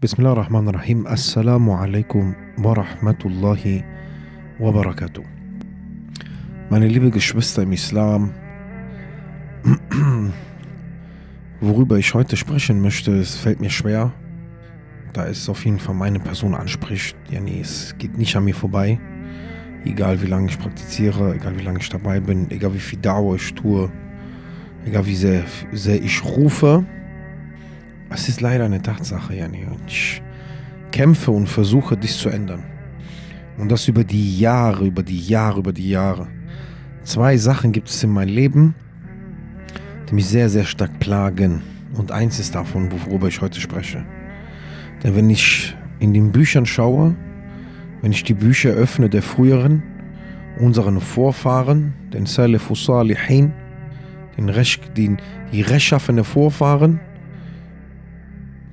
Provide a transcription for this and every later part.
Bismillah ar-Rahman ar-Rahim. Assalamu alaikum wa rahmatullahi wa barakatuh. Meine liebe Geschwister im Islam, worüber ich heute sprechen möchte, es fällt mir schwer, da es auf jeden Fall meine Person anspricht. Ja, nee, es geht nicht an mir vorbei. Egal wie lange ich praktiziere, egal wie lange ich dabei bin, egal wie viel Dauer ich tue, egal wie sehr, sehr ich rufe. Es ist leider eine Tatsache, Jani. Und ich kämpfe und versuche, dies zu ändern. Und das über die Jahre, über die Jahre, über die Jahre. Zwei Sachen gibt es in meinem Leben, die mich sehr, sehr stark plagen. Und eins ist davon, worüber ich heute spreche. Denn wenn ich in den Büchern schaue, wenn ich die Bücher öffne der früheren, unseren Vorfahren, den Salih Salihin, den, Recht, den, die rechtschaffenen Vorfahren,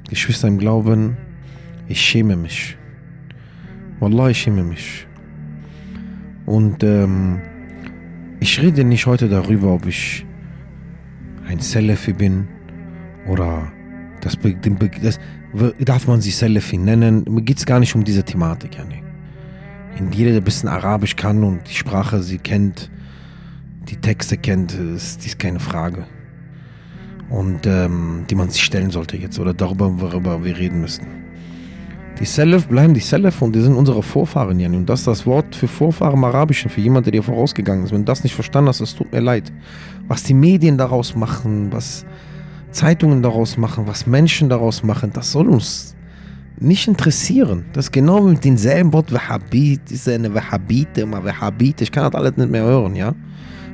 Geschwister im Glauben, ich schäme mich. Wallah, ich schäme mich. Und ähm, ich rede nicht heute darüber, ob ich ein Salafi bin oder das, das darf man sich Salafi nennen. Mir geht es gar nicht um diese Thematik, ja, nee. Jeder, der ein bisschen Arabisch kann und die Sprache sie kennt, die Texte kennt, ist dies keine Frage und ähm, die man sich stellen sollte jetzt oder darüber, worüber wir reden müssen. Die Salaf bleiben die Salaf und die sind unsere Vorfahren, Jan. Und das ist das Wort für Vorfahren im Arabischen, für jemanden, der dir vorausgegangen ist. Wenn du das nicht verstanden hast, es tut mir leid. Was die Medien daraus machen, was Zeitungen daraus machen, was Menschen daraus machen, das soll uns nicht interessieren. Das ist genau mit demselben Wort Wahhabit, diese eine Wahhabite, immer Wahhabite. Ich kann das alles nicht mehr hören, ja.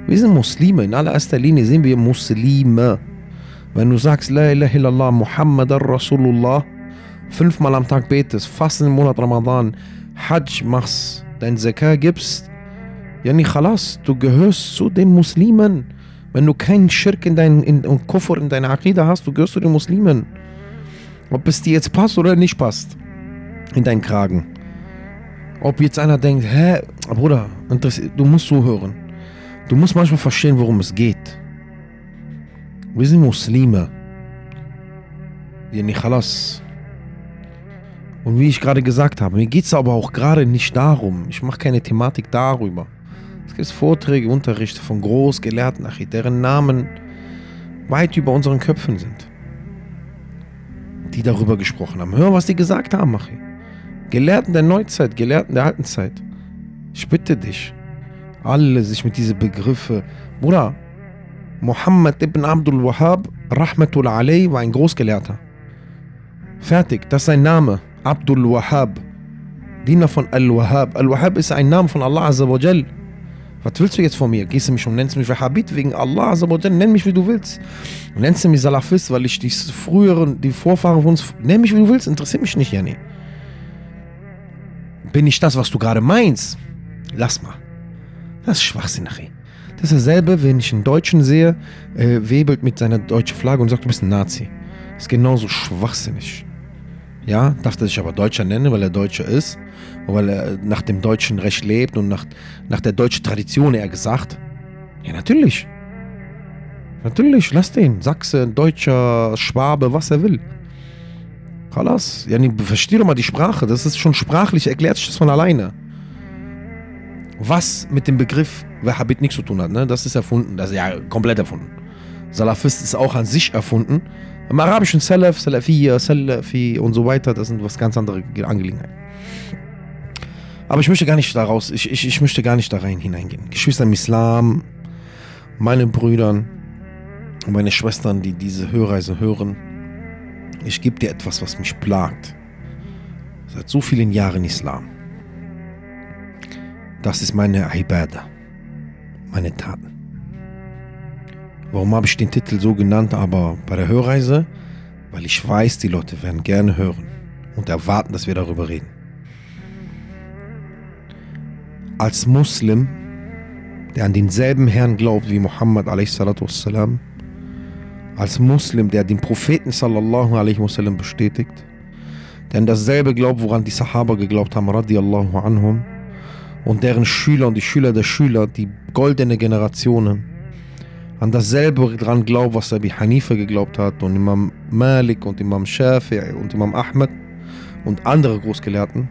Wir sind Muslime. In allererster Linie sind wir Muslime. Wenn du sagst, La ilaha illallah, Muhammad Rasulullah, fünfmal am Tag betest, fast im Monat Ramadan, Hajj machst, dein Zakah gibst, ja nicht khalas, du gehörst zu den Muslimen. Wenn du keinen Schirk in dein, in, und Kufr in deiner Aqidah hast, du gehörst zu den Muslimen. Ob es dir jetzt passt oder nicht passt, in deinen Kragen. Ob jetzt einer denkt, hä, Bruder, du musst zuhören. Du musst manchmal verstehen, worum es geht. Wir sind Muslime. Yani khalas. Und wie ich gerade gesagt habe, mir geht es aber auch gerade nicht darum. Ich mache keine Thematik darüber. Es gibt Vorträge, Unterrichte von Großgelehrten, deren Namen weit über unseren Köpfen sind. Die darüber gesprochen haben. Hör, was die gesagt haben, Machi. Gelehrten der Neuzeit, Gelehrten der alten Zeit. Ich bitte dich, alle sich mit diesen Begriffen. Bruder, Muhammad ibn Abdul Wahhab, Rahmatul alayh, war ein Großgelehrter. Fertig, das ist sein Name. Abdul Wahhab. Diener von Al-Wahhab. Al-Wahhab ist ein Name von Allah Azza wa Jal. Was willst du jetzt von mir? Gehst du mich und nennst mich Wahhabit wegen Allah Azza wa Jal? Nenn mich wie du willst. Nennst du mich Salafist, weil ich die früheren, die Vorfahren von uns. Nenn mich wie du willst, interessiert mich nicht, Jani. Bin ich das, was du gerade meinst? Lass mal. Das ist Schwachsinn, Achi. Das ist dasselbe, wenn ich einen Deutschen sehe, äh, webelt mit seiner deutschen Flagge und sagt, du bist ein Nazi. Das ist genauso schwachsinnig. Ja, darf er sich aber Deutscher nennen, weil er Deutscher ist, weil er nach dem deutschen Recht lebt und nach, nach der deutschen Tradition eher gesagt. Ja, natürlich. Natürlich, lass den. Sachse, Deutscher, Schwabe, was er will. Kalas. Ja, versteh doch mal die Sprache. Das ist schon sprachlich, erklärt sich das von alleine was mit dem Begriff Wahhabit nichts zu tun hat. Ne? Das ist erfunden, das ist ja komplett erfunden. Salafist ist auch an sich erfunden. Im arabischen Salaf, Salafiyya, Salafi und so weiter, das sind was ganz andere Angelegenheiten. Aber ich möchte gar nicht daraus, ich, ich, ich möchte gar nicht da rein hineingehen. Geschwister im Islam, meine Brüder und meine Schwestern, die diese Hörreise hören, ich gebe dir etwas, was mich plagt. Seit so vielen Jahren Islam. Das ist meine Ibadah, meine Taten. Warum habe ich den Titel so genannt, aber bei der Hörreise? Weil ich weiß, die Leute werden gerne hören und erwarten, dass wir darüber reden. Als Muslim, der an denselben Herrn glaubt wie Muhammad wassalam, als Muslim, der den Propheten sallallahu alaihi bestätigt, der an dasselbe glaubt, woran die Sahaba geglaubt haben, radiallahu anhum, und deren Schüler und die Schüler der Schüler, die goldene Generationen, an dasselbe dran glauben, was Abi Hanifa geglaubt hat und Imam Malik und Imam Shafi'i und Imam Ahmed und andere Großgelehrten.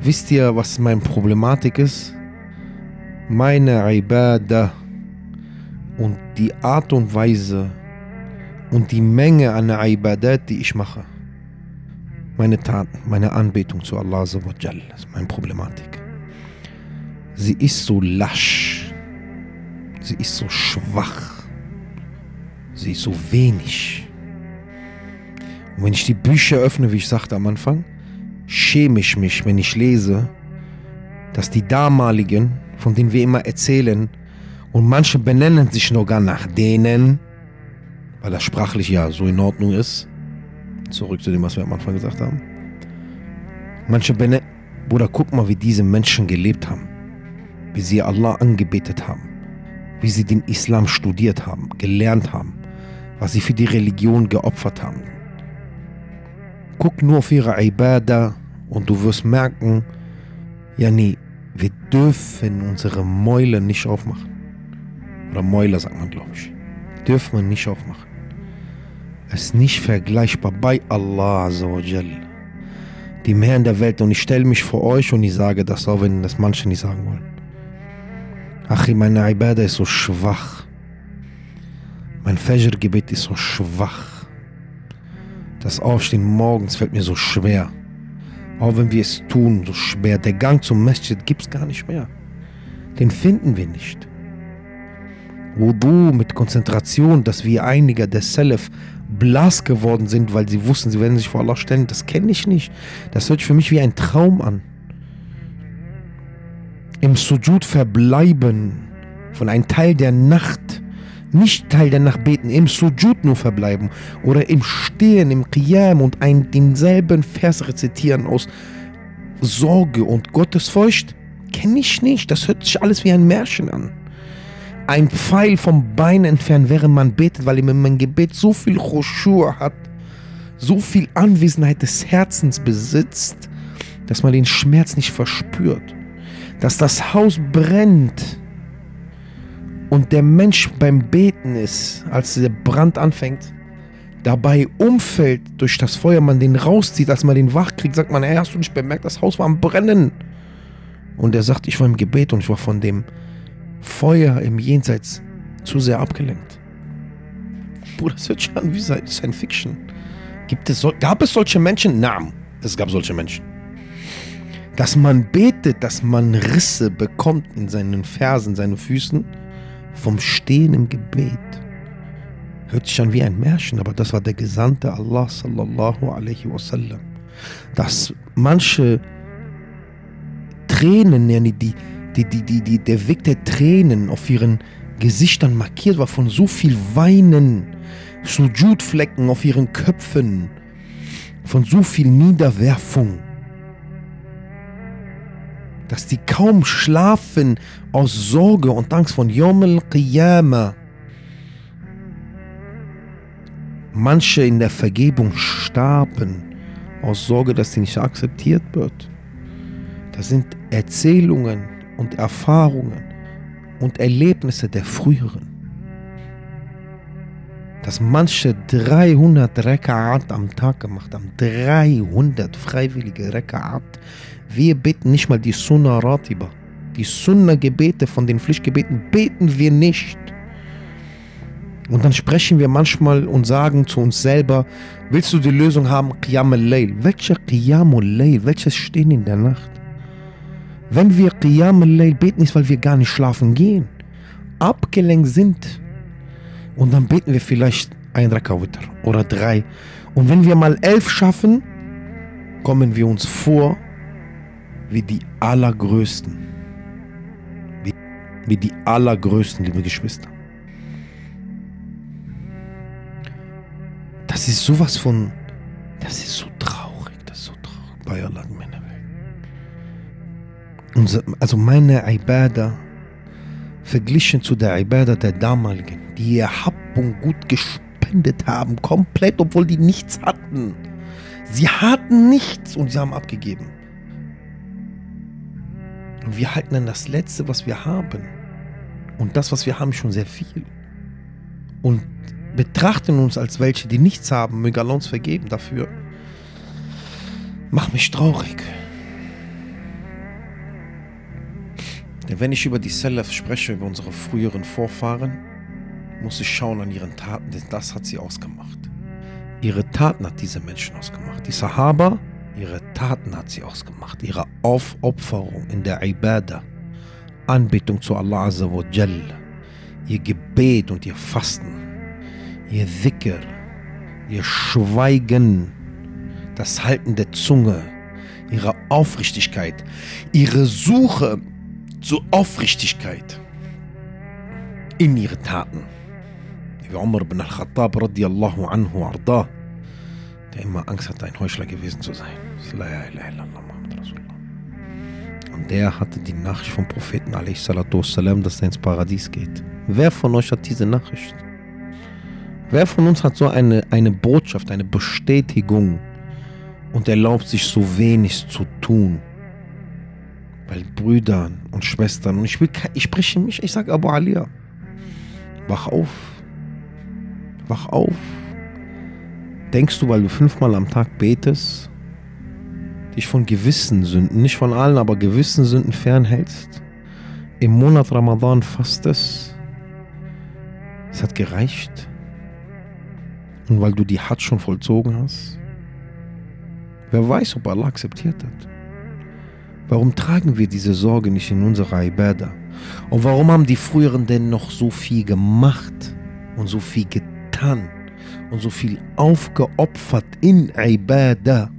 Wisst ihr, was meine Problematik ist? Meine Ibadah und die Art und Weise und die Menge an Ibadat, die ich mache. Meine Taten, meine Anbetung zu Allah ist meine Problematik. Sie ist so lasch. Sie ist so schwach. Sie ist so wenig. Und wenn ich die Bücher öffne, wie ich sagte am Anfang, schäme ich mich, wenn ich lese, dass die damaligen, von denen wir immer erzählen, und manche benennen sich noch gar nach denen, weil das sprachlich ja so in Ordnung ist. Zurück zu dem, was wir am Anfang gesagt haben. Manche benennen, Bruder, guck mal, wie diese Menschen gelebt haben. Wie sie Allah angebetet haben. Wie sie den Islam studiert haben, gelernt haben. Was sie für die Religion geopfert haben. Guck nur auf ihre Ibadah und du wirst merken, ja nee, wir dürfen unsere Mäule nicht aufmachen. Oder Mäuler sagt man, glaube ich. Dürfen wir nicht aufmachen. Ist nicht vergleichbar bei Allah Azzawajal. Dem Herrn der Welt. Und ich stelle mich vor euch und ich sage das auch, wenn das manche nicht sagen wollen. Ach, meine Ibadah ist so schwach. Mein Fajr-Gebet ist so schwach. Das Aufstehen morgens fällt mir so schwer. Auch wenn wir es tun, so schwer. Der Gang zum Masjid gibt es gar nicht mehr. Den finden wir nicht. Wudu mit Konzentration, dass wir einige der Salaf blass geworden sind, weil sie wussten, sie werden sich vor Allah stellen, das kenne ich nicht. Das hört sich für mich wie ein Traum an. Im Sujud verbleiben von einem Teil der Nacht, nicht Teil der Nacht beten, im Sujud nur verbleiben oder im Stehen, im Qiyam und einen, denselben Vers rezitieren aus Sorge und Gottesfurcht, kenne ich nicht. Das hört sich alles wie ein Märchen an ein Pfeil vom Bein entfernt, während man betet, weil mein Gebet so viel Choshur hat, so viel Anwesenheit des Herzens besitzt, dass man den Schmerz nicht verspürt. Dass das Haus brennt und der Mensch beim Beten ist, als der Brand anfängt, dabei umfällt durch das Feuer, man den rauszieht, als man den wach kriegt, sagt man, hey, hast du nicht bemerkt, das Haus war am Brennen. Und er sagt, ich war im Gebet und ich war von dem Feuer im Jenseits zu sehr abgelenkt. Bruder, das hört sich an wie Science Fiction. Gibt es so, gab es solche Menschen? Nein, es gab solche Menschen. Dass man betet, dass man Risse bekommt in seinen Fersen, seinen Füßen, vom Stehen im Gebet. Hört sich an wie ein Märchen, aber das war der Gesandte Allah sallallahu alaihi wasallam. Dass manche Tränen, die, die, die, die, die, der Weg der Tränen auf ihren Gesichtern markiert war von so viel Weinen, Sujudflecken auf ihren Köpfen, von so viel Niederwerfung, dass die kaum schlafen aus Sorge und Angst von Yom al-Qiyamah. Manche in der Vergebung starben aus Sorge, dass sie nicht akzeptiert wird. Das sind Erzählungen, und Erfahrungen und Erlebnisse der früheren. Dass manche 300 Reka'at am Tag gemacht haben. 300 freiwillige Reka'at. Wir beten nicht mal die Sunnah Ratiba. Die Sunnah-Gebete von den Pflichtgebeten beten wir nicht. Und dann sprechen wir manchmal und sagen zu uns selber, willst du die Lösung haben? Qiyam al-Layl. Welcher Qiyam al-Layl? Welches Stehen in der Nacht? Wenn wir Qiyam al-Layl beten, ist, weil wir gar nicht schlafen gehen. Abgelenkt sind. Und dann beten wir vielleicht ein Rakawitr oder drei. Und wenn wir mal elf schaffen, kommen wir uns vor wie die Allergrößten. Wie, wie die Allergrößten, liebe Geschwister. Das ist sowas von. Das ist so traurig, das ist so traurig bei Allah also meine Ibadah verglichen zu der Ibadah der damaligen, die ihr Hab und Gut gespendet haben, komplett, obwohl die nichts hatten. Sie hatten nichts und sie haben abgegeben. Und wir halten dann das Letzte, was wir haben. Und das, was wir haben, schon sehr viel. Und betrachten uns als welche, die nichts haben, uns vergeben dafür. macht mich traurig. Denn wenn ich über die Salaf spreche, über unsere früheren Vorfahren, muss ich schauen an ihren Taten, denn das hat sie ausgemacht. Ihre Taten hat diese Menschen ausgemacht. Die Sahaba, ihre Taten hat sie ausgemacht. Ihre Aufopferung in der Ibadah, Anbetung zu Allah Azza wa Jal, ihr Gebet und ihr Fasten, ihr Dhikr, ihr Schweigen, das Halten der Zunge, ihre Aufrichtigkeit, ihre Suche zur Aufrichtigkeit in ihre Taten. Wie Umar ibn al-Khattab radiallahu anhu arda, der immer Angst hatte, ein Heuchler gewesen zu sein. Und der hatte die Nachricht vom Propheten wassalam, dass er ins Paradies geht. Wer von euch hat diese Nachricht? Wer von uns hat so eine, eine Botschaft, eine Bestätigung und erlaubt sich so wenig zu tun? Weil Brüdern und Schwestern, und ich, will, ich spreche mich, ich sage Abu Alia, wach auf, wach auf. Denkst du, weil du fünfmal am Tag betest, dich von gewissen Sünden, nicht von allen, aber gewissen Sünden fernhältst, im Monat Ramadan fastest, es hat gereicht? Und weil du die Hajj schon vollzogen hast? Wer weiß, ob Allah akzeptiert hat? Warum tragen wir diese Sorge nicht in unserer Ibadah? Und warum haben die früheren denn noch so viel gemacht und so viel getan und so viel aufgeopfert in Ibadah?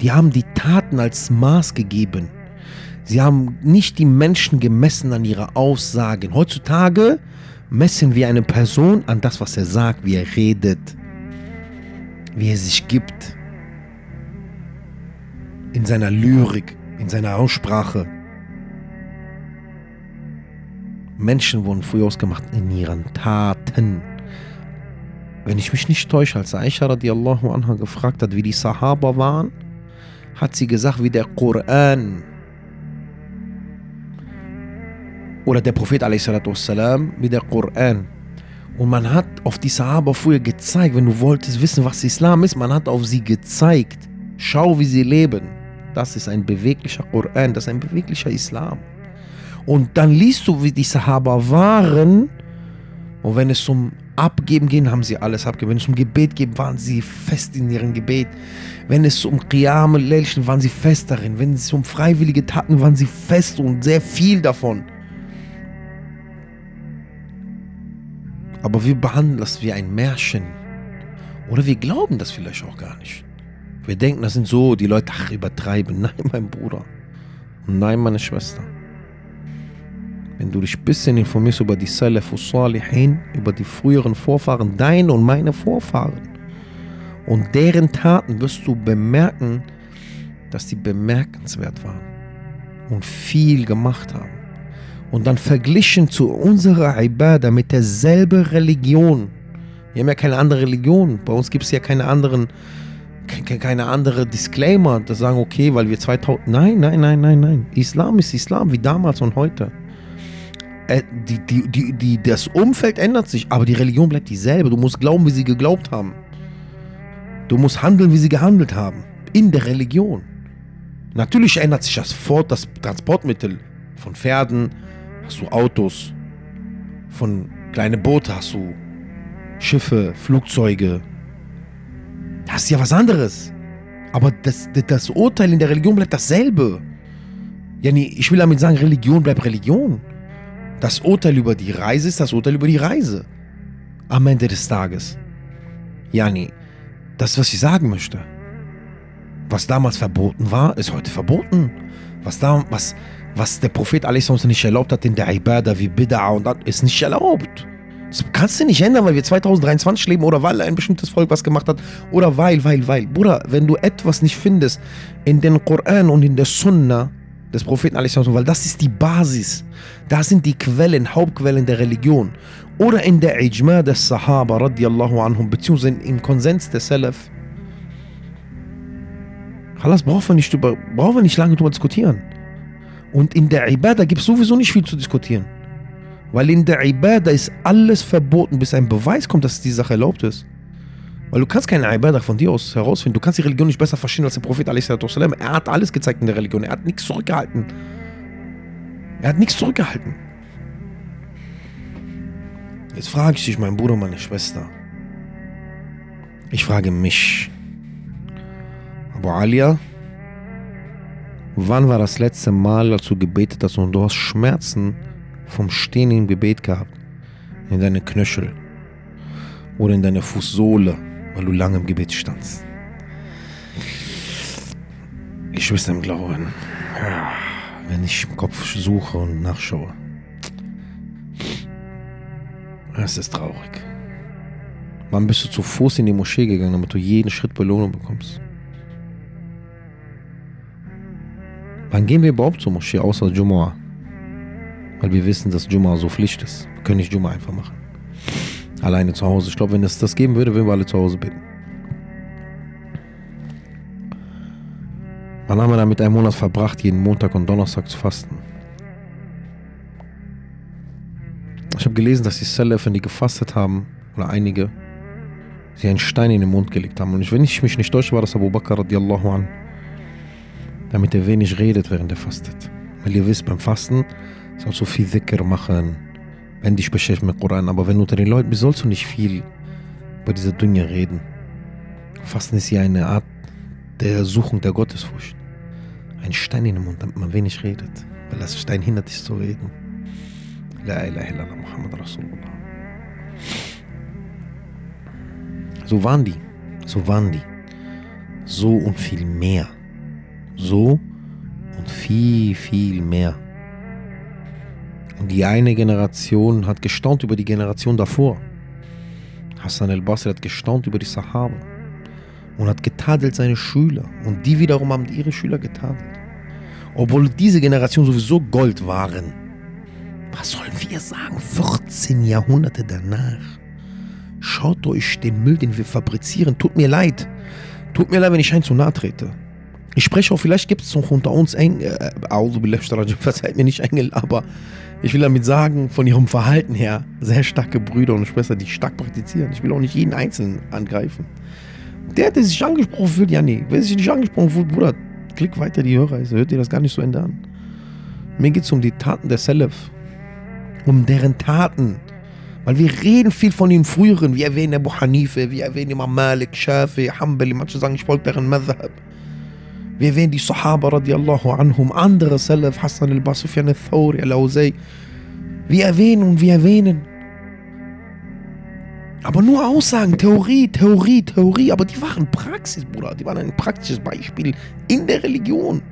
Die haben die Taten als Maß gegeben. Sie haben nicht die Menschen gemessen an ihre Aussagen. Heutzutage messen wir eine Person an das, was er sagt, wie er redet, wie er sich gibt in seiner Lyrik, in seiner Aussprache. Menschen wurden früher ausgemacht in ihren Taten. Wenn ich mich nicht täusche, als Aisha radiallahu anha gefragt hat, wie die Sahaba waren, hat sie gesagt, wie der Koran oder der Prophet wassalam, wie der Koran. Und man hat auf die Sahaba früher gezeigt, wenn du wolltest wissen, was Islam ist, man hat auf sie gezeigt. Schau, wie sie leben. Das ist ein beweglicher Koran, das ist ein beweglicher Islam. Und dann liest du, wie die Sahaba waren. Und wenn es zum Abgeben ging, haben sie alles abgegeben. Wenn es um Gebet geht, waren sie fest in ihrem Gebet. Wenn es um Qiyam Lelchen, waren sie fest darin. Wenn es um freiwillige Taten, waren sie fest und sehr viel davon. Aber wir behandeln das wie ein Märchen. Oder wir glauben das vielleicht auch gar nicht. Wir denken, das sind so die Leute, ach, übertreiben. Nein, mein Bruder. nein, meine Schwester. Wenn du dich ein bisschen informierst über die Salaf Salihin, über die früheren Vorfahren, deine und meine Vorfahren, und deren Taten wirst du bemerken, dass die bemerkenswert waren und viel gemacht haben. Und dann verglichen zu unserer Ibadah mit derselben Religion. Wir haben ja keine andere Religion. Bei uns gibt es ja keine anderen keine andere Disclaimer, das sagen, okay, weil wir 2000. Nein, nein, nein, nein, nein. Islam ist Islam, wie damals und heute. Äh, die, die, die, die, das Umfeld ändert sich, aber die Religion bleibt dieselbe. Du musst glauben, wie sie geglaubt haben. Du musst handeln, wie sie gehandelt haben. In der Religion. Natürlich ändert sich das Fort, das Transportmittel. Von Pferden hast du Autos. Von kleine Boote hast du Schiffe, Flugzeuge, das ist ja was anderes. Aber das, das Urteil in der Religion bleibt dasselbe. Ja, nee, ich will damit sagen, Religion bleibt Religion. Das Urteil über die Reise ist das Urteil über die Reise. Am Ende des Tages. Ja, nee, das ist, was ich sagen möchte. Was damals verboten war, ist heute verboten. Was, da, was, was der Prophet alles nicht erlaubt hat in der Ibadah wie Bid'a und ist nicht erlaubt. Das kannst du nicht ändern, weil wir 2023 leben oder weil ein bestimmtes Volk was gemacht hat oder weil, weil, weil. Bruder, wenn du etwas nicht findest in den Koran und in der Sunna des Propheten, weil das ist die Basis. Da sind die Quellen, Hauptquellen der Religion. Oder in der Ijma des Sahaba radiallahu anhum, beziehungsweise im Konsens des Salaf. Khalas, brauchen wir nicht, über, brauchen wir nicht lange darüber diskutieren. Und in der Ibadah gibt es sowieso nicht viel zu diskutieren. Weil in der Ibadah ist alles verboten, bis ein Beweis kommt, dass die Sache erlaubt ist. Weil du kannst keine Ibadah von dir aus herausfinden. Du kannst die Religion nicht besser verstehen als der Prophet a.s.w. Er hat alles gezeigt in der Religion. Er hat nichts zurückgehalten. Er hat nichts zurückgehalten. Jetzt frage ich dich, mein Bruder, meine Schwester. Ich frage mich. Abu Alia, wann war das letzte Mal, als du gebetet hast und du hast Schmerzen vom Stehen im Gebet gehabt? In deine Knöchel oder in deine Fußsohle weil du lange im Gebet standst. Geschwister im Glauben, wenn ich im Kopf suche und nachschaue, es ist traurig. Wann bist du zu Fuß in die Moschee gegangen, damit du jeden Schritt Belohnung bekommst? Wann gehen wir überhaupt zur Moschee außer Jumu'ah? Weil wir wissen, dass Jumu'ah so Pflicht ist. Wir können nicht Jumu'ah einfach machen. Alleine zu Hause. Ich glaube, wenn es das geben würde, würden wir alle zu Hause beten. Wann haben wir damit einen Monat verbracht, jeden Montag und Donnerstag zu fasten? Ich habe gelesen, dass die Salaf, wenn die gefastet haben, oder einige, sie einen Stein in den Mund gelegt haben. Und wenn ich mich nicht täusche, war das Abu Bakr radiallahu an. Damit er wenig redet, während er fastet. Weil ihr wisst, beim Fasten sollst du viel Dhikr machen, wenn dich beschäftigt mit Koran. Aber wenn du unter den Leuten bist, sollst du nicht viel über diese Dinge reden. Fasten ist ja eine Art der Suchung der Gottesfurcht. Ein Stein in den Mund, damit man wenig redet. Weil das Stein hindert dich zu reden. La ilaha illallah Muhammad Rasulullah. So waren die. So waren die. So und viel mehr. So und viel, viel mehr. Und die eine Generation hat gestaunt über die Generation davor. Hassan al-Basri hat gestaunt über die Sahaba und hat getadelt seine Schüler. Und die wiederum haben ihre Schüler getadelt. Obwohl diese Generation sowieso Gold waren. Was sollen wir sagen? 14 Jahrhunderte danach. Schaut euch den Müll, den wir fabrizieren. Tut mir leid. Tut mir leid, wenn ich einen zu nahe trete. Ich spreche auch, vielleicht gibt es noch unter uns Engel, äh, verzeiht mir nicht Engel, aber ich will damit sagen, von ihrem Verhalten her, sehr starke Brüder und Schwestern, die stark praktizieren. Ich will auch nicht jeden Einzelnen angreifen. Der, der sich angesprochen fühlt, ja nee. Wer sich nicht angesprochen fühlt, Bruder, klick weiter die Hörreise. Hört dir das gar nicht so Ende an. Mir geht es um die Taten der Salaf. Um deren Taten. Weil wir reden viel von den früheren. Wir erwähnen Abu Hanife, wir erwähnen Imam Malik, Shafi, Hanbali. Manche sagen, ich folge deren Madhab. Wir erwähnen die Sahaba radiallahu anhum, andere Salaf, Hassan al-Basufyan al-Thawri, al-Awzay. Wir erwähnen und wir erwähnen. Aber nur Aussagen, Theorie, Theorie, Theorie. Aber die waren Praxis, Bruder. Die waren ein praktisches Beispiel in der Religion.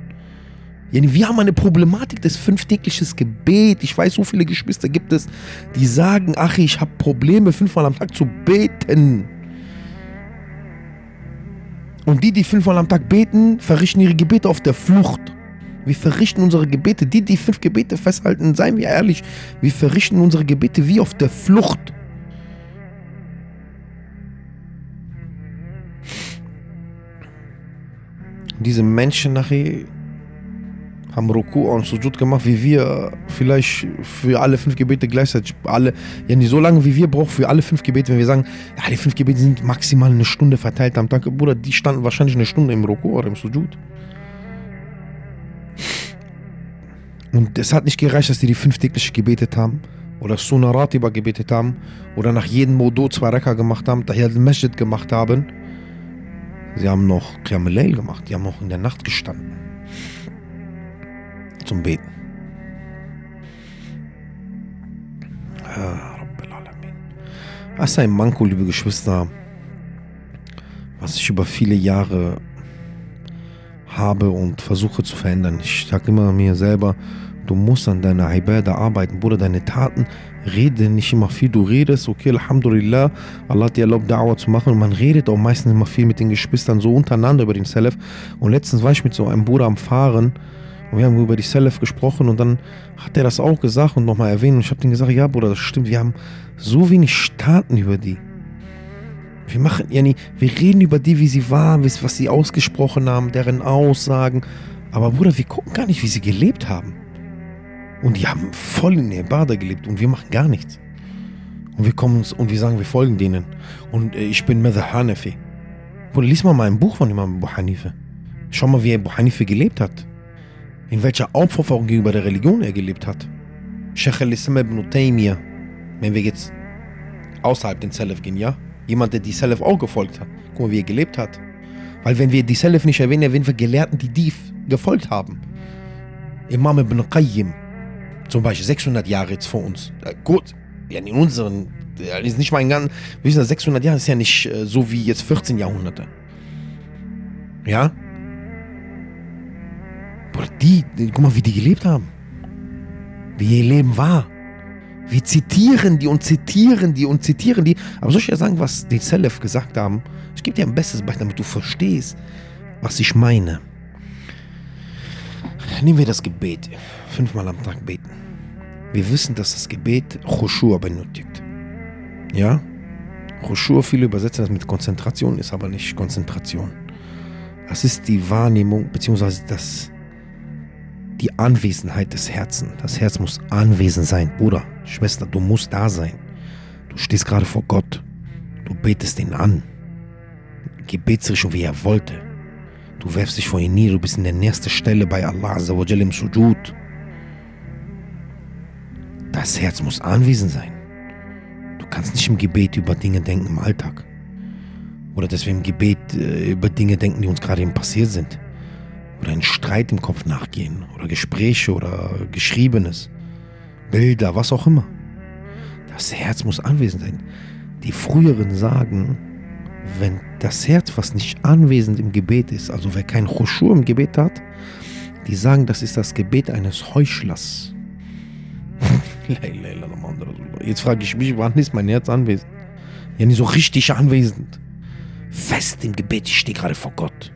Wir haben eine Problematik des fünftägliches Gebet. Ich weiß, so viele Geschwister gibt es, die sagen, ach, ich habe Probleme, fünfmal am Tag zu beten. Und die, die fünfmal am Tag beten, verrichten ihre Gebete auf der Flucht. Wir verrichten unsere Gebete. Die, die fünf Gebete festhalten, seien wir ehrlich, wir verrichten unsere Gebete wie auf der Flucht. Diese Menschen nachher haben Ruku und Sujud gemacht, wie wir. Vielleicht für alle fünf Gebete gleichzeitig, alle, ja nicht so lange wie wir brauchen für alle fünf Gebete, wenn wir sagen, ja, die fünf Gebete sind maximal eine Stunde verteilt am Tag, Bruder, die standen wahrscheinlich eine Stunde im Ruku oder im Sujud. Und es hat nicht gereicht, dass die die fünf täglich gebetet haben oder Sunnah Ratiba gebetet haben oder nach jedem Modo zwei Rekka gemacht haben, daher den Masjid gemacht haben. Sie haben noch Qiyam gemacht, die haben noch in der Nacht gestanden zum Beten. Das ist ein Manko, liebe Geschwister, was ich über viele Jahre habe und versuche zu verändern. Ich sage immer mir selber, du musst an deiner Ibadah arbeiten. Bruder, deine Taten, rede nicht immer viel. Du redest, okay, Alhamdulillah, Allah hat dir erlaubt, Da'wah zu machen. Und man redet auch meistens immer viel mit den Geschwistern so untereinander über den Salaf. Und letztens war ich mit so einem Bruder am Fahren und wir haben über die Salaf gesprochen und dann hat er das auch gesagt und nochmal erwähnt. Und ich habe ihm gesagt, ja Bruder, das stimmt, wir haben so wenig Staaten über die. Wir machen, ja nie, wir reden über die, wie sie waren, was sie ausgesprochen haben, deren Aussagen. Aber Bruder, wir gucken gar nicht, wie sie gelebt haben. Und die haben voll in der Bade gelebt und wir machen gar nichts. Und wir kommen uns und wir sagen, wir folgen denen. Und äh, ich bin Mother Hanafi. Bruder, lies mal mein Buch von Imam Abu Hanife. Schau mal, wie Abu Hanife gelebt hat. In welcher Aufopferung gegenüber der Religion er gelebt hat. Sheikh al-Islam ibn Taymiyyah. Wenn wir jetzt außerhalb den Salaf gehen, ja? Jemand, der die Salaf auch gefolgt hat. Guck mal, wie er gelebt hat. Weil wenn wir die Salaf nicht erwähnen, erwähnen wir Gelehrten, die die gefolgt haben. Imam ibn Qayyim, zum Beispiel 600 Jahre jetzt vor uns. Äh, gut, ja, in unseren, ist nicht mal ein ganz, wissen 600 Jahre ist ja nicht äh, so wie jetzt 14 Jahrhunderte. Ja? Boah, die, guck mal, wie die gelebt haben. Wie ihr Leben war. Wir zitieren die und zitieren die und zitieren die. Aber soll ich ja sagen, was die Salaf gesagt haben? Ich gebe dir ein bestes Beispiel, damit du verstehst, was ich meine. Nehmen wir das Gebet. Fünfmal am Tag beten. Wir wissen, dass das Gebet Choshua benötigt. Ja? Choshua, viele übersetzen das mit Konzentration, ist aber nicht Konzentration. Das ist die Wahrnehmung, beziehungsweise das, die Anwesenheit des Herzens. Das Herz muss anwesend sein. Bruder, Schwester, du musst da sein. Du stehst gerade vor Gott. Du betest ihn an. Gebetsrichtung, wie er wollte. Du werfst dich vor ihn nieder, du bist in der nächsten Stelle bei Allah Azzawajal im Sujud. Das Herz muss anwesend sein. Du kannst nicht im Gebet über Dinge denken im Alltag. Oder dass wir im Gebet äh, über Dinge denken, die uns gerade eben passiert sind. Oder einen Streit im Kopf nachgehen. Oder Gespräche oder Geschriebenes. Bilder, was auch immer. Das Herz muss anwesend sein. Die früheren sagen, wenn das Herz, was nicht anwesend im Gebet ist, also wer kein Choshur im Gebet hat, die sagen, das ist das Gebet eines Heuchlers. Jetzt frage ich mich, wann ist mein Herz anwesend? Ja, nicht so richtig anwesend. Fest im Gebet, ich stehe gerade vor Gott.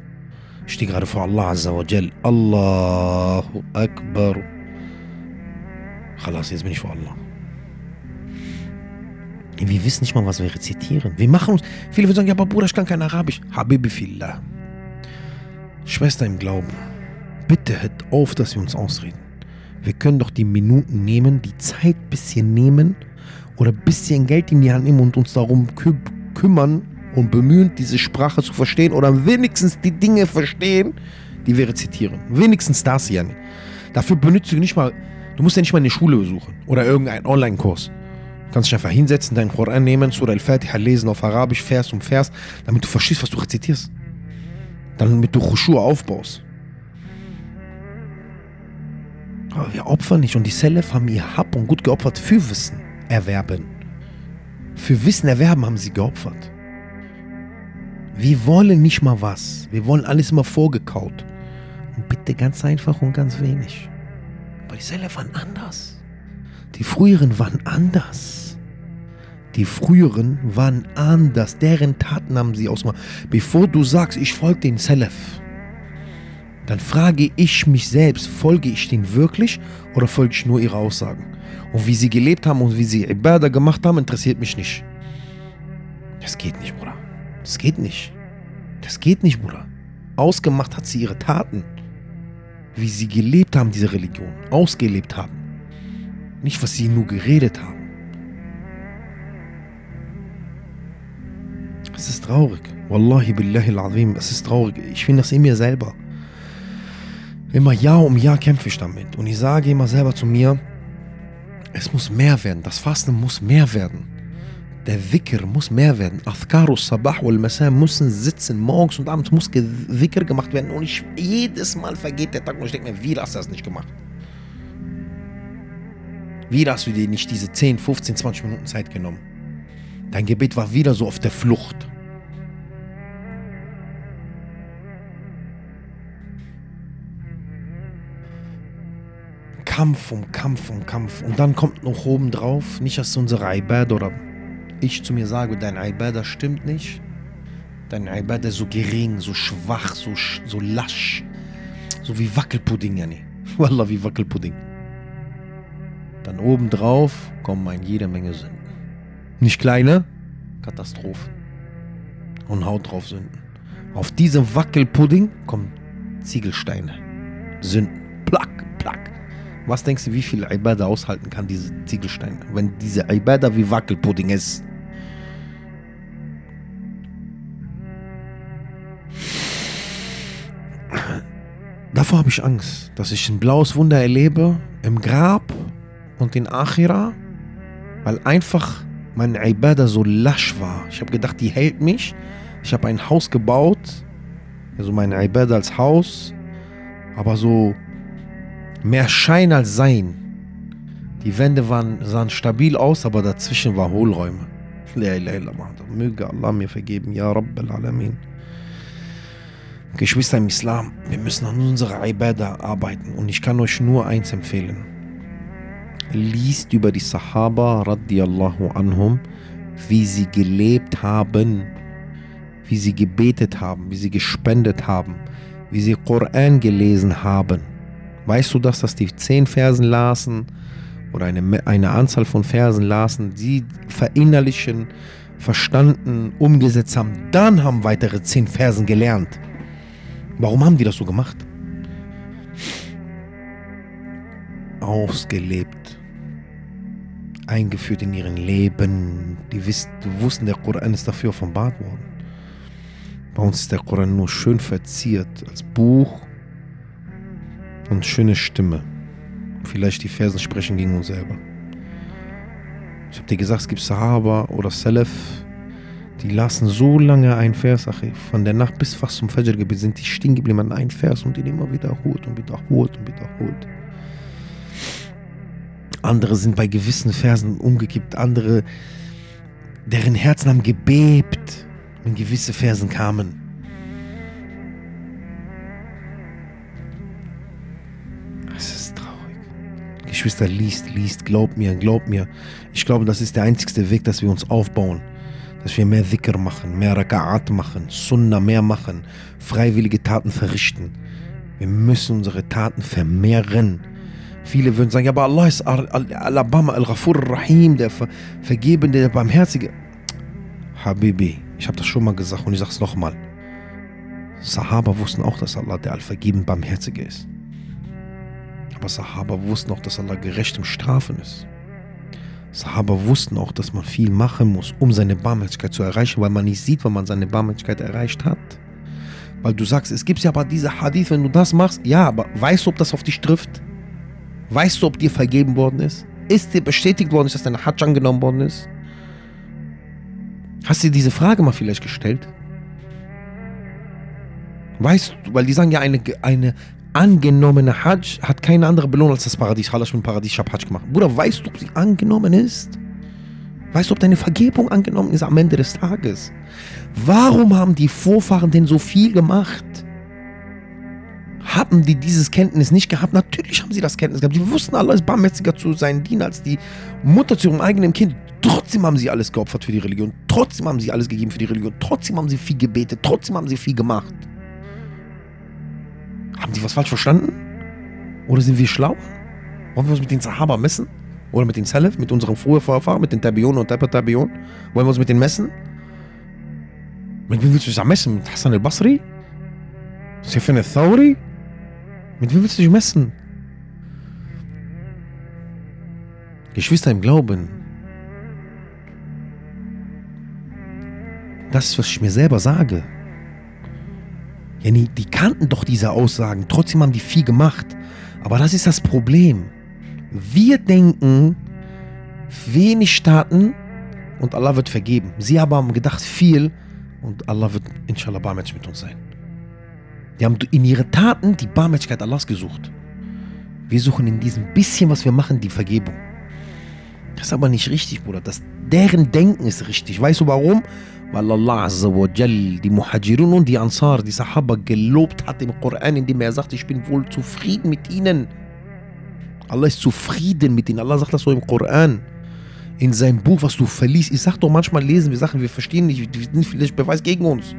Ich stehe gerade vor Allah Azzawajal. Allahu Akbar. Khalas, jetzt bin ich vor Allah. Wir wissen nicht mal, was wir rezitieren. Wir machen uns. Viele würden sagen, ja, aber Bruder, ich kann kein Arabisch. Habibi fillah. Schwester im Glauben, bitte hört auf, dass wir uns ausreden. Wir können doch die Minuten nehmen, die Zeit ein bisschen nehmen oder ein bisschen Geld in die Hand nehmen und uns darum kü kümmern und bemühen, diese Sprache zu verstehen oder wenigstens die Dinge verstehen, die wir rezitieren. Wenigstens das, Jan. Dafür benutzt du nicht mal, du musst ja nicht mal eine Schule besuchen oder irgendeinen Online-Kurs. Du kannst dich einfach hinsetzen, deinen Koran nehmen, Surah al-Fatiha lesen auf Arabisch, Vers um Vers, damit du verstehst, was du rezitierst. Damit du Khushur aufbaust. Aber wir opfern nicht und die Salaf haben ihr Hab und gut geopfert für Wissen erwerben. Für Wissen erwerben haben sie geopfert. Wir wollen nicht mal was. Wir wollen alles immer vorgekaut. Und bitte ganz einfach und ganz wenig. Aber die Salaf waren anders. Die früheren waren anders. Die früheren waren anders. Deren Taten haben sie ausgemacht. Bevor du sagst, ich folge den Salaf, dann frage ich mich selbst, folge ich denen wirklich oder folge ich nur ihre Aussagen? Und wie sie gelebt haben und wie sie Ibadah gemacht haben, interessiert mich nicht. Das geht nicht, Bruder. Das geht nicht. Das geht nicht, Bruder. Ausgemacht hat sie ihre Taten. Wie sie gelebt haben, diese Religion. Ausgelebt haben. Nicht, was sie nur geredet haben. Es ist traurig. Wallahi billahi al-azim. Es ist traurig. Ich finde das in mir selber. Immer Jahr um Jahr kämpfe ich damit. Und ich sage immer selber zu mir, es muss mehr werden. Das Fasten muss mehr werden. Der Wicker muss mehr werden. Athkarus Sabah wal Masa müssen sitzen. Morgens und abends muss Wicker gemacht werden. Und ich, jedes Mal vergeht der Tag und ich denke mir, wie hast du das nicht gemacht? Wieder hast du dir nicht diese 10, 15, 20 Minuten Zeit genommen. Dein Gebet war wieder so auf der Flucht. Kampf um Kampf um Kampf. Und dann kommt noch oben drauf, nicht dass unsere Ibad oder ich zu mir sage, dein Ibad stimmt nicht. Dein Ibad ist so gering, so schwach, so, so lasch. So wie Wackelpudding, nee. Wallah, wie Wackelpudding. Dann oben drauf kommen ein jede Menge Sünden. Nicht kleine, Katastrophen. Und Haut drauf Sünden. Auf diesem Wackelpudding kommen Ziegelsteine. Sünden. Plack, plack. Was denkst du, wie viel Ibadah aushalten kann diese Ziegelstein, wenn diese Ibadah wie Wackelpudding ist? Davor habe ich Angst, dass ich ein blaues Wunder erlebe im Grab und in Achira, weil einfach mein Ibadah so lasch war. Ich habe gedacht, die hält mich. Ich habe ein Haus gebaut, also meine Ibadah als Haus, aber so mehr Schein als Sein. Die Wände waren, sahen stabil aus, aber dazwischen war Hohlräume. Möge Allah mir vergeben, Ja Rabbal Alamin. Geschwister im Islam, wir müssen an unserer Ibadah arbeiten und ich kann euch nur eins empfehlen. Liest über die Sahaba radiallahu anhum, wie sie gelebt haben, wie sie gebetet haben, wie sie gespendet haben, wie sie Koran gelesen haben. Weißt du das, dass die zehn Versen lasen oder eine, eine Anzahl von Versen lasen, sie verinnerlichen, verstanden, umgesetzt haben, dann haben weitere zehn Versen gelernt. Warum haben die das so gemacht? Ausgelebt, eingeführt in ihren Leben. Die, wussten, der Koran ist dafür offenbart worden. Bei uns ist der Koran nur schön verziert als Buch und schöne Stimme. Vielleicht die Versen sprechen gegen uns selber. Ich habe dir gesagt, es gibt Sahaba oder Salaf, die lassen so lange ein Vers, ach, von der Nacht bis fast zum Fajr-Gebet sind die stehen geblieben an ein Vers und den immer wiederholt und wiederholt und wiederholt. Andere sind bei gewissen Versen umgekippt, andere, deren Herzen haben gebebt, wenn gewisse Versen kamen. Geschwister, liest, liest, glaubt mir, glaubt mir. Ich glaube, das ist der einzigste Weg, dass wir uns aufbauen. Dass wir mehr Dhikr machen, mehr Raka'at machen, Sunnah mehr machen, freiwillige Taten verrichten. Wir müssen unsere Taten vermehren. Viele würden sagen, ja, aber Allah ist Alabama, Al-Ghafur Rahim, der Ver Vergebende, der Barmherzige. Habibi, ich habe das schon mal gesagt und ich sage es nochmal. Sahaba wussten auch, dass Allah der Allvergebende Barmherzige ist. Aber Sahaba wussten auch, dass Allah gerecht im Strafen ist. Sahaba wussten auch, dass man viel machen muss, um seine Barmherzigkeit zu erreichen, weil man nicht sieht, wann man seine Barmherzigkeit erreicht hat. Weil du sagst, es gibt ja aber diese Hadith, wenn du das machst, ja, aber weißt du, ob das auf dich trifft? Weißt du, ob dir vergeben worden ist? Ist dir bestätigt worden, dass dein Hajj angenommen worden ist? Hast du dir diese Frage mal vielleicht gestellt? Weißt du, weil die sagen ja, eine, eine, angenommene Hajj hat keine andere Belohnung als das Paradies. Hallo, ich bin Paradies, ich habe Hajj gemacht. Bruder, weißt du, ob sie angenommen ist? Weißt du, ob deine Vergebung angenommen ist am Ende des Tages? Warum haben die Vorfahren denn so viel gemacht? Haben die dieses Kenntnis nicht gehabt? Natürlich haben sie das Kenntnis gehabt. Die wussten, Allah ist barmherziger zu seinen Dienern als die Mutter zu ihrem eigenen Kind. Trotzdem haben sie alles geopfert für die Religion. Trotzdem haben sie alles gegeben für die Religion. Trotzdem haben sie viel gebetet. Trotzdem haben sie viel gemacht. Haben die was falsch verstanden? Oder sind wir schlau? Wollen wir uns mit den Sahaba messen? Oder mit den Salaf, mit unseren Vorfahren, mit den Tabion und Tabion? Wollen wir uns mit denen messen? Mit wem willst du dich messen? Mit Hassan al-Basri? Sufyan al-Thawri? Mit wem willst du dich messen? Geschwister im Glauben. Das was ich mir selber sage. Ja, die, kannten doch diese Aussagen, trotzdem haben die viel gemacht. Aber das ist das Problem. Wir denken, wenig Staaten und Allah wird vergeben. Sie aber haben gedacht, viel und Allah wird inshallah barmherzig mit uns sein. Die haben in ihre Taten die Barmherzigkeit Allahs gesucht. Wir suchen in diesem bisschen, was wir machen, die Vergebung. Das ist aber nicht richtig, Bruder. Das, deren Denken ist richtig. Weißt du warum? Weil Allah Azza wa Jal die Muhajirun und die Ansar, die Sahaba gelobt hat im Koran, indem er sagt, ich bin wohl zufrieden mit ihnen. Allah ist zufrieden mit ihnen. Allah sagt das so im Koran. In seinem Buch, was du verliest. Ich sag doch manchmal lesen wir Sachen, wir verstehen nicht, wir sind vielleicht Beweis gegen uns.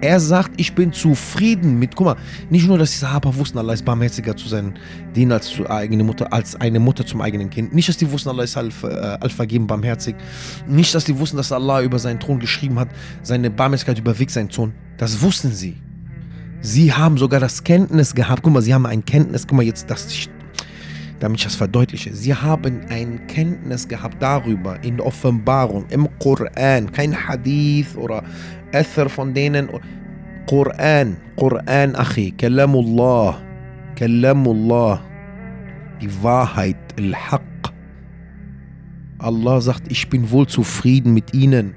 Er sagt, ich bin zufrieden mit, guck mal, nicht nur, dass die Sahaba wussten, Allah ist barmherziger zu seinen Dienern als, zu eigene Mutter, als eine Mutter zum eigenen Kind. Nicht, dass die wussten, Allah ist allvergeben, äh, barmherzig. Nicht, dass die wussten, dass Allah über seinen Thron geschrieben hat, seine Barmherzigkeit überwiegt seinen Thron. Das wussten sie. Sie haben sogar das Kenntnis gehabt. Guck mal, sie haben ein Kenntnis. Guck mal, jetzt, das, damit ich das verdeutliche. Sie haben ein Kenntnis gehabt darüber in der Offenbarung, im Koran, kein Hadith oder Ether von denen. Koran, Koran, Achi, Kalamullah, Kalamullah, die Wahrheit, Al-Haq. Allah sagt, ich bin wohl zufrieden mit ihnen,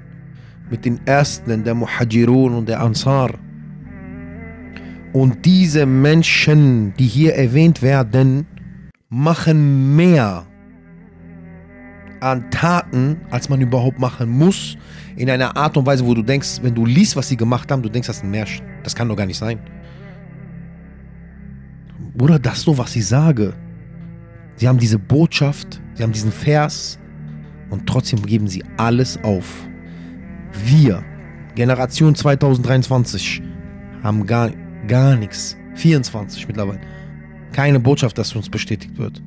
mit den Ersten, der Muhajirun und der Ansar. Und diese Menschen, die hier erwähnt werden, machen mehr an Taten, als man überhaupt machen muss, in einer Art und Weise, wo du denkst, wenn du liest, was sie gemacht haben, du denkst, das ist ein Märchen. Das kann doch gar nicht sein. Bruder, das ist so, was ich sage. Sie haben diese Botschaft, sie haben diesen Vers und trotzdem geben sie alles auf. Wir, Generation 2023, haben gar, gar nichts. 24 mittlerweile. Keine Botschaft, dass uns bestätigt wird.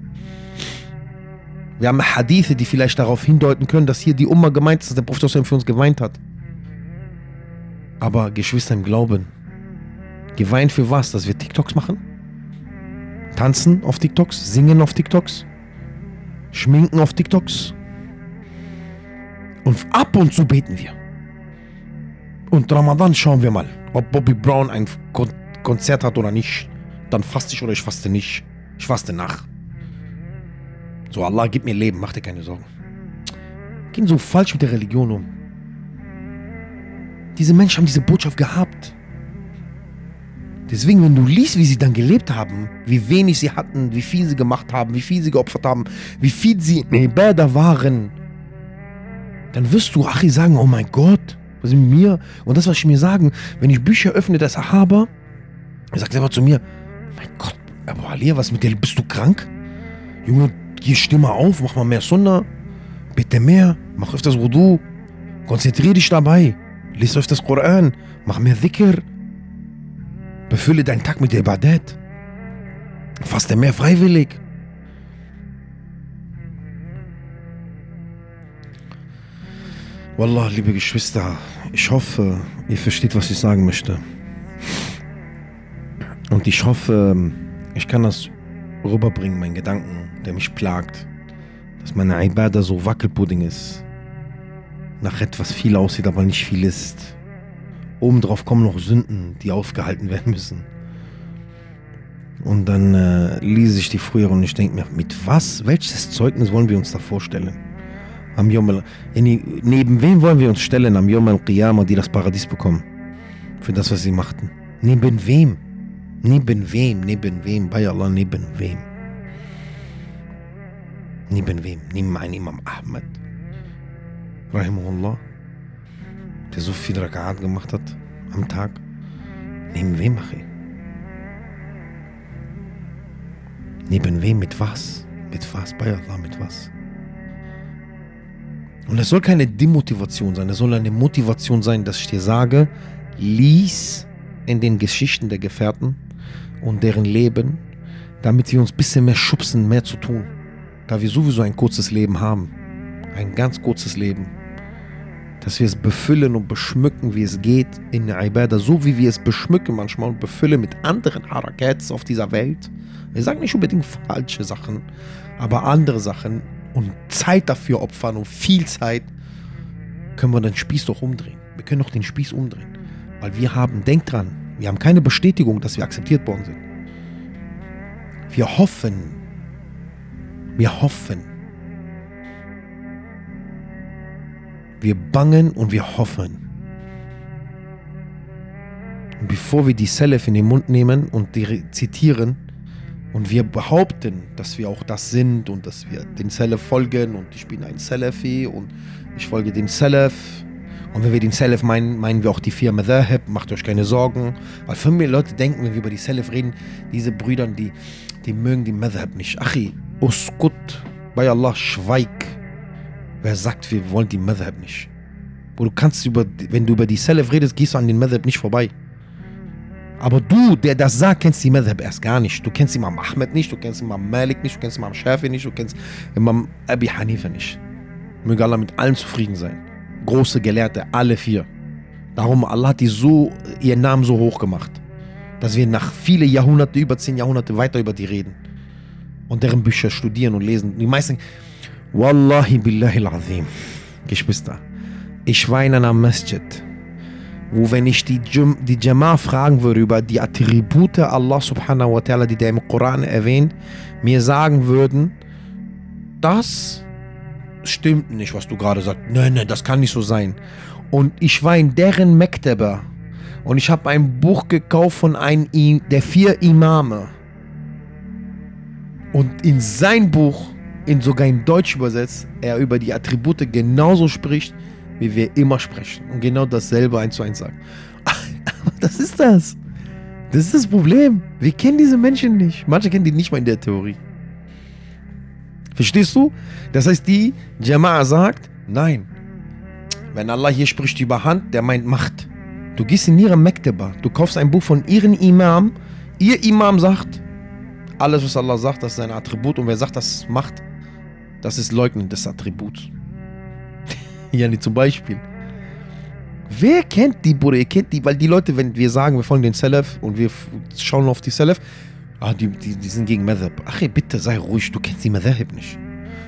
Wir haben Hadithe, die vielleicht darauf hindeuten können, dass hier die Umma gemeint ist, dass der Prophet für uns geweint hat. Aber Geschwister im Glauben, geweint für was? Dass wir TikToks machen? Tanzen auf TikToks? Singen auf TikToks? Schminken auf TikToks? Und ab und zu beten wir. Und Ramadan schauen wir mal, ob Bobby Brown ein Konzert hat oder nicht dann faste ich oder ich faste nicht. Ich faste nach. So, Allah, gib mir Leben, mach dir keine Sorgen. Gehen so falsch mit der Religion um. Diese Menschen haben diese Botschaft gehabt. Deswegen, wenn du liest, wie sie dann gelebt haben, wie wenig sie hatten, wie viel sie gemacht haben, wie viel sie geopfert haben, wie viel sie in Ibadah waren, dann wirst du, Achi, sagen, oh mein Gott, was ist mit mir? Und das, was ich mir sagen, wenn ich Bücher öffne, der Sahaba, er sagt selber zu mir, mein Gott, aber Alia, was mit dir? Bist du krank? Junge, geh Stimme auf, mach mal mehr Sunna. Bitte mehr, mach öfters Wudu. Konzentrier dich dabei. Lies öfters Koran. Mach mehr Dhikr. Befülle deinen Tag mit der Ibadat. Faste mehr freiwillig. Wallah, liebe Geschwister, ich hoffe, ihr versteht, was ich sagen möchte. Und ich hoffe, ich kann das rüberbringen, meinen Gedanken, der mich plagt. Dass meine Ibadah so Wackelpudding ist. Nach etwas viel aussieht, aber nicht viel ist. Obendrauf kommen noch Sünden, die aufgehalten werden müssen. Und dann äh, lese ich die früher und ich denke mir, mit was, welches Zeugnis wollen wir uns da vorstellen? Am Yom neben wem wollen wir uns stellen am Yom al-Qiyamah, die das Paradies bekommen? Für das, was sie machten. Neben wem? Neben wem, neben wem, bei Allah, neben wem? Neben wem? Neben einem Imam Ahmed, Rahimullah, der so viel Rakat gemacht hat am Tag. Neben wem, Achi? Neben wem, mit was? Mit was, bei Allah, mit was? Und es soll keine Demotivation sein, es soll eine Motivation sein, dass ich dir sage, lies in den Geschichten der Gefährten und deren Leben, damit wir uns ein bisschen mehr schubsen, mehr zu tun. Da wir sowieso ein kurzes Leben haben. Ein ganz kurzes Leben. Dass wir es befüllen und beschmücken, wie es geht in der Ibadah, so wie wir es beschmücken manchmal und befüllen mit anderen Harakats auf dieser Welt. Wir sagen nicht unbedingt falsche Sachen, aber andere Sachen und Zeit dafür opfern und viel Zeit, können wir den Spieß doch umdrehen. Wir können doch den Spieß umdrehen. Weil wir haben, denk dran, wir haben keine Bestätigung, dass wir akzeptiert worden sind. Wir hoffen. Wir hoffen. Wir bangen und wir hoffen. Und bevor wir die Selef in den Mund nehmen und die zitieren und wir behaupten, dass wir auch das sind und dass wir den Selef folgen und ich bin ein Salafi und ich folge dem Selef und wenn wir den Salaf meinen, meinen wir auch die vier Madhahib, macht euch keine Sorgen. Weil viele Leute denken, wenn wir über die Salaf reden, diese Brüder, die, die mögen die Madhab nicht. Achi, uskut, bei Allah, schweig. Wer sagt, wir wollen die Madhab nicht? Wo du kannst über, wenn du über die Salaf redest, gehst du an den Madhab nicht vorbei. Aber du, der das sagt, kennst die Madhab erst gar nicht. Du kennst Imam Ahmed nicht, du kennst Imam Malik nicht, du kennst Imam Shafi nicht, du kennst Imam Abi Hanifa nicht. Möge Allah mit allen zufrieden sein große Gelehrte, alle vier. Darum, Allah hat die so, ihren Namen so hoch gemacht, dass wir nach viele Jahrhunderte, über zehn Jahrhunderte weiter über die reden. und deren Bücher studieren und lesen. Die meisten, Wallahi billahi al-azim, Geschwister, ich war in einer Masjid, wo wenn ich die, Jum, die Jama fragen würde über die Attribute Allah subhanahu wa ta'ala, die der im Koran erwähnt, mir sagen würden, das stimmt nicht, was du gerade sagst. Nein, nein, das kann nicht so sein. Und ich war in deren Mekteba und ich habe ein Buch gekauft von einem der vier Imame. Und in sein Buch, in sogar in Deutsch übersetzt, er über die Attribute genauso spricht, wie wir immer sprechen. Und genau dasselbe eins zu eins sagt. das ist das. Das ist das Problem. Wir kennen diese Menschen nicht. Manche kennen die nicht mal in der Theorie. Verstehst du? Das heißt, die Jama'a sagt, nein. Wenn Allah hier spricht über Hand, der meint Macht. Du gehst in ihre Mekteba, du kaufst ein Buch von ihrem Imam. Ihr Imam sagt, alles, was Allah sagt, das ist sein Attribut. Und wer sagt, das Macht, das ist Leugnen des Attributs. ja, nicht zum Beispiel. Wer kennt die, Bruder? Ihr kennt die, weil die Leute, wenn wir sagen, wir folgen den Salaf und wir schauen auf die Salaf, ah, die, die, die sind gegen Madhab. Ach, bitte sei ruhig, du kennst die Madhab nicht.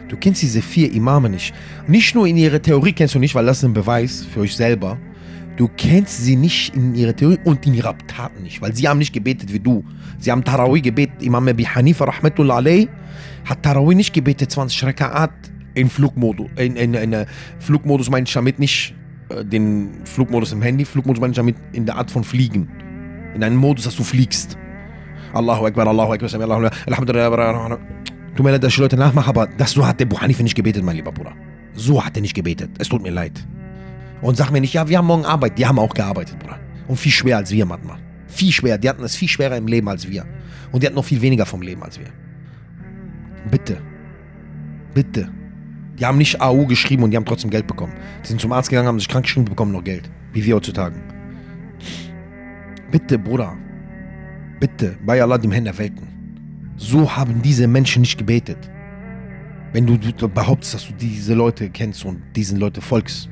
Du kennst diese vier Imame nicht. Nicht nur in ihrer Theorie kennst du nicht, weil das ist ein Beweis für euch selber. Du kennst sie nicht in ihrer Theorie und in ihrer Taten nicht, weil sie haben nicht gebetet wie du. Sie haben Tarawih gebetet. Imam Abi Hanifa rahmatullah alayh hat Tarawih nicht gebetet, 20 Rakaat in Flugmodus. In, in, in, in Flugmodus meine ich damit nicht äh, den Flugmodus im Handy, Flugmodus meine ich damit in der Art von Fliegen. In einem Modus, dass du fliegst. Allahu Akbar, Allahu Akbar, Allahu Alhamdulillah. Tut mir leid, dass ich Leute nachmache, aber das so hat der Abu Hanifa nicht gebetet, mein lieber Bruder. So hat er nicht gebetet. Es tut mir leid. Und sag mir nicht, ja, wir haben morgen Arbeit. Die haben auch gearbeitet, Bruder. Und viel schwerer als wir manchmal. Viel schwerer. Die hatten es viel schwerer im Leben als wir. Und die hatten noch viel weniger vom Leben als wir. Bitte. Bitte. Die haben nicht AU geschrieben und die haben trotzdem Geld bekommen. Die sind zum Arzt gegangen, haben sich krank geschrieben und bekommen noch Geld. Wie wir heutzutage. Bitte, Bruder. Bitte, bei Allah dem Herrn der Welten. So haben diese Menschen nicht gebetet. Wenn du behauptest, dass du diese Leute kennst und diesen Leute folgst.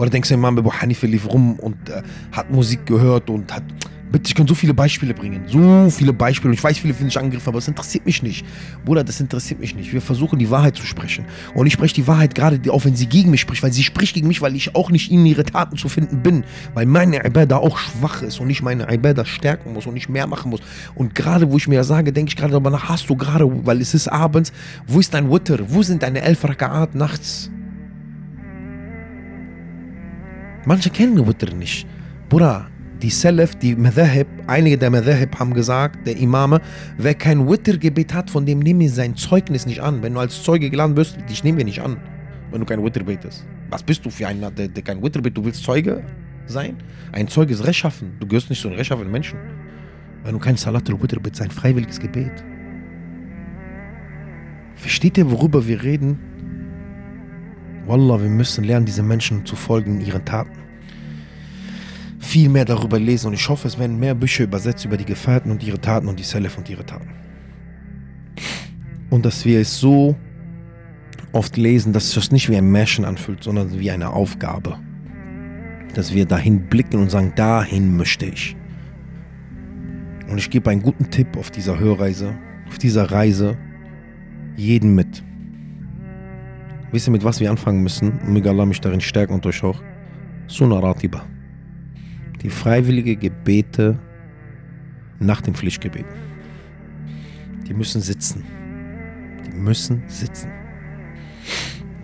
Oder denkst du, Imam Abu Hanifa lief rum und äh, hat Musik gehört und hat Bitte, ich kann so viele Beispiele bringen. So viele Beispiele. Und ich weiß, viele finden sich angegriffen, aber das interessiert mich nicht. Bruder, das interessiert mich nicht. Wir versuchen, die Wahrheit zu sprechen. Und ich spreche die Wahrheit gerade, auch wenn sie gegen mich spricht, weil sie spricht gegen mich, weil ich auch nicht in ihre Taten zu finden bin. Weil meine Ibadah auch schwach ist und ich meine Ibadah stärken muss und nicht mehr machen muss. Und gerade, wo ich mir sage, denke ich gerade darüber nach, hast du gerade, weil es ist abends, wo ist dein Witter? Wo sind deine elf Rakaat nachts? Manche kennen Witter nicht. Bruder, die Salaf, die Madhahib, einige der Madhahib haben gesagt, der Imame, wer kein Wittergebet hat, von dem nehmen wir sein Zeugnis nicht an. Wenn du als Zeuge geladen wirst, dich nehmen wir nicht an, wenn du kein Witr betest. Was bist du für einer, der, der kein Witr betet? Du willst Zeuge sein? Ein Zeuge ist rechtschaffen. Du gehörst nicht zu den rechtschaffenen Menschen. Wenn du kein Salat al-Witr betest, ein freiwilliges Gebet. Versteht ihr, worüber wir reden? Wallah, wir müssen lernen, diese Menschen zu folgen in ihren Taten viel mehr darüber lesen und ich hoffe, es werden mehr Bücher übersetzt über die Gefährten und ihre Taten und die Salaf und ihre Taten. Und dass wir es so oft lesen, dass es das nicht wie ein Märchen anfühlt, sondern wie eine Aufgabe. Dass wir dahin blicken und sagen, dahin möchte ich. Und ich gebe einen guten Tipp auf dieser Hörreise, auf dieser Reise, jeden mit. Wisst ihr, mit was wir anfangen müssen? Möge Allah mich darin stärken und euch auch. Sunnah Ratiba die freiwillige Gebete nach dem Pflichtgebet. Die müssen sitzen. Die müssen sitzen.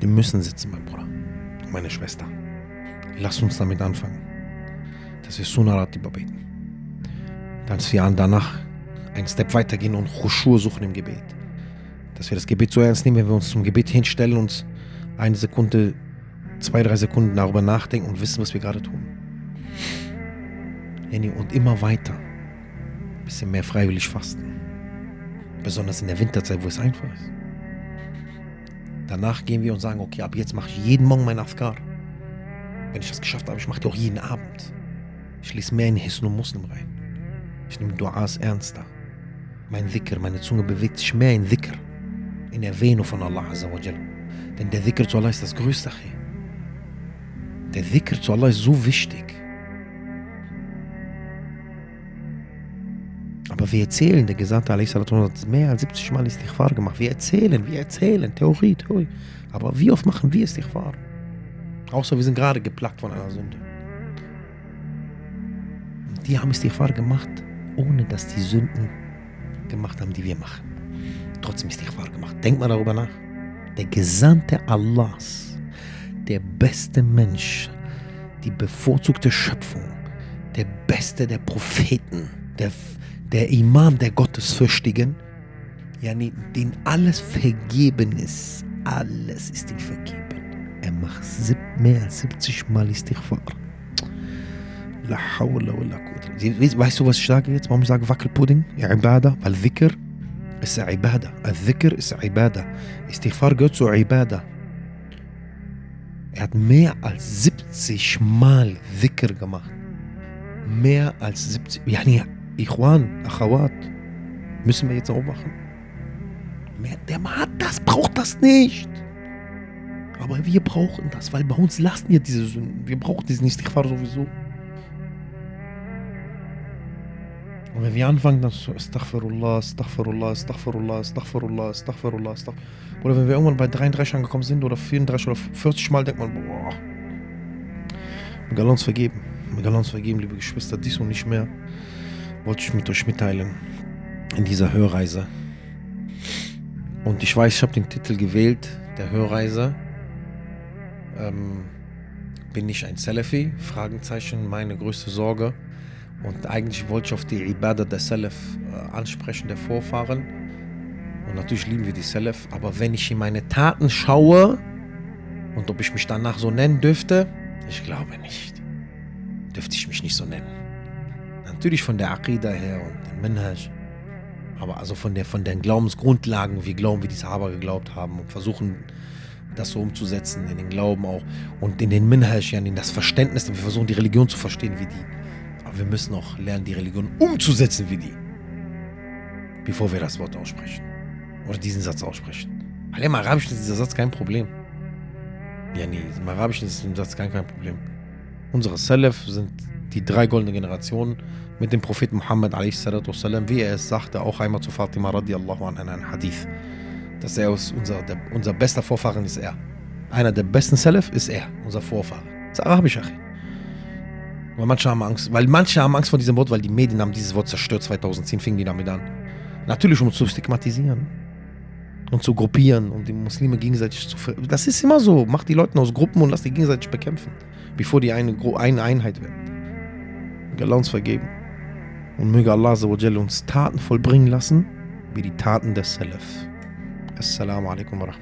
Die müssen sitzen, mein Bruder und meine Schwester. Lass uns damit anfangen, dass wir Sunarat überbeten. Dass wir danach einen Step weitergehen und Khushur suchen im Gebet. Dass wir das Gebet so ernst nehmen, wenn wir uns zum Gebet hinstellen, uns eine Sekunde, zwei, drei Sekunden darüber nachdenken und wissen, was wir gerade tun und immer weiter. Ein bisschen mehr freiwillig fasten. Besonders in der Winterzeit, wo es einfach ist. Danach gehen wir und sagen, okay, ab jetzt mache ich jeden Morgen mein Afkar. Wenn ich das geschafft habe, ich mache die auch jeden Abend. Ich lese mehr in Hisn und Muslim rein. Ich nehme Duas ernster. Mein Dhikr, meine Zunge bewegt sich mehr in Dhikr. In Erwähnung von Allah Azzawajal. Denn der Dhikr zu Allah ist das Größte. Der Dhikr zu Allah ist so wichtig. Aber wir erzählen, der Gesandte hat mehr als 70 Mal Istighfar gemacht. Wir erzählen, wir erzählen, Theorie, Theorie. Aber wie oft machen wir Istighfar? Außer wir sind gerade geplagt von einer Sünde. Die haben Istighfar gemacht, ohne dass die Sünden gemacht haben, die wir machen. Trotzdem Istighfar gemacht. Denkt mal darüber nach. Der Gesandte Allahs, der beste Mensch, die bevorzugte Schöpfung, der beste der Propheten, der, der Imam der Gottesfürchtigen, ja, den alles vergeben ist. Alles ist ihm vergeben. Er macht mehr als 70 Mal Istighfar. Weißt du, was ich sage jetzt? Warum ich sage Wackelpudding? Ibadah, weil Dhikr ist Ibadah. Al-Dhikr ist Ibadah. Istighfar gehört zu Ibadah. Er hat mehr als 70 Mal Dhikr gemacht. Mehr als 70. Yani, Ikhwan, Akhawat. Müssen wir jetzt auch machen? Der Mann hat das, braucht das nicht. Aber wir brauchen das, weil bei uns lassen ja diese Sünden. Wir brauchen. Ich fahre sowieso. Und wenn wir anfangen, dann so, Astaghfirullah, Astaghfirullah, Astaghfirullah, Astaghfirullah, Astaghfirullah, Astaghfirullah. Oder wenn wir irgendwann bei 33 angekommen sind oder 34 oder 40 Mal, denkt man, boah, uns vergeben. Uns vergeben, liebe Geschwister, dies und nicht mehr, wollte ich mit euch mitteilen in dieser Hörreise. Und ich weiß, ich habe den Titel gewählt, der Hörreise. Ähm, bin ich ein Salafi? Fragezeichen, meine größte Sorge. Und eigentlich wollte ich auf die Ibadah der Salaf äh, ansprechen, der Vorfahren. Und natürlich lieben wir die Salaf, aber wenn ich in meine Taten schaue und ob ich mich danach so nennen dürfte, ich glaube nicht. Dürfte ich mich nicht so nennen. Natürlich von der Aqidah her und dem Minhaj, aber also von, der, von den Glaubensgrundlagen, wie glauben, wie die Sahaba geglaubt haben und versuchen das so umzusetzen, in den Glauben auch und in den Minhaj, in das Verständnis, wir versuchen die Religion zu verstehen wie die wir müssen auch lernen, die Religion umzusetzen wie die. Bevor wir das Wort aussprechen. Oder diesen Satz aussprechen. Weil im Arabischen ist dieser Satz kein Problem. Ja, nee, im Arabischen ist dieser Satz kein, kein Problem. Unsere Salaf sind die drei goldenen Generationen mit dem Propheten Muhammad والسلام, wie er es sagte, auch einmal zu Fatima radiallahu anha in einem Hadith. Dass er ist unser, der, unser bester Vorfahren ist er. Einer der besten Salaf ist er, unser Vorfahre. Das ist Arabisch, Achim. Weil manche haben Angst, weil manche haben Angst vor diesem Wort, weil die Medien haben dieses Wort zerstört. 2010 fingen die damit an. Natürlich, um zu stigmatisieren und zu gruppieren und die Muslime gegenseitig zu. Das ist immer so. Macht die Leute aus Gruppen und lasst die gegenseitig bekämpfen, bevor die eine, eine Einheit werden. Möge Allah uns vergeben. Und möge Allah uns Taten vollbringen lassen, wie die Taten des Salaf. Assalamu alaikum wa.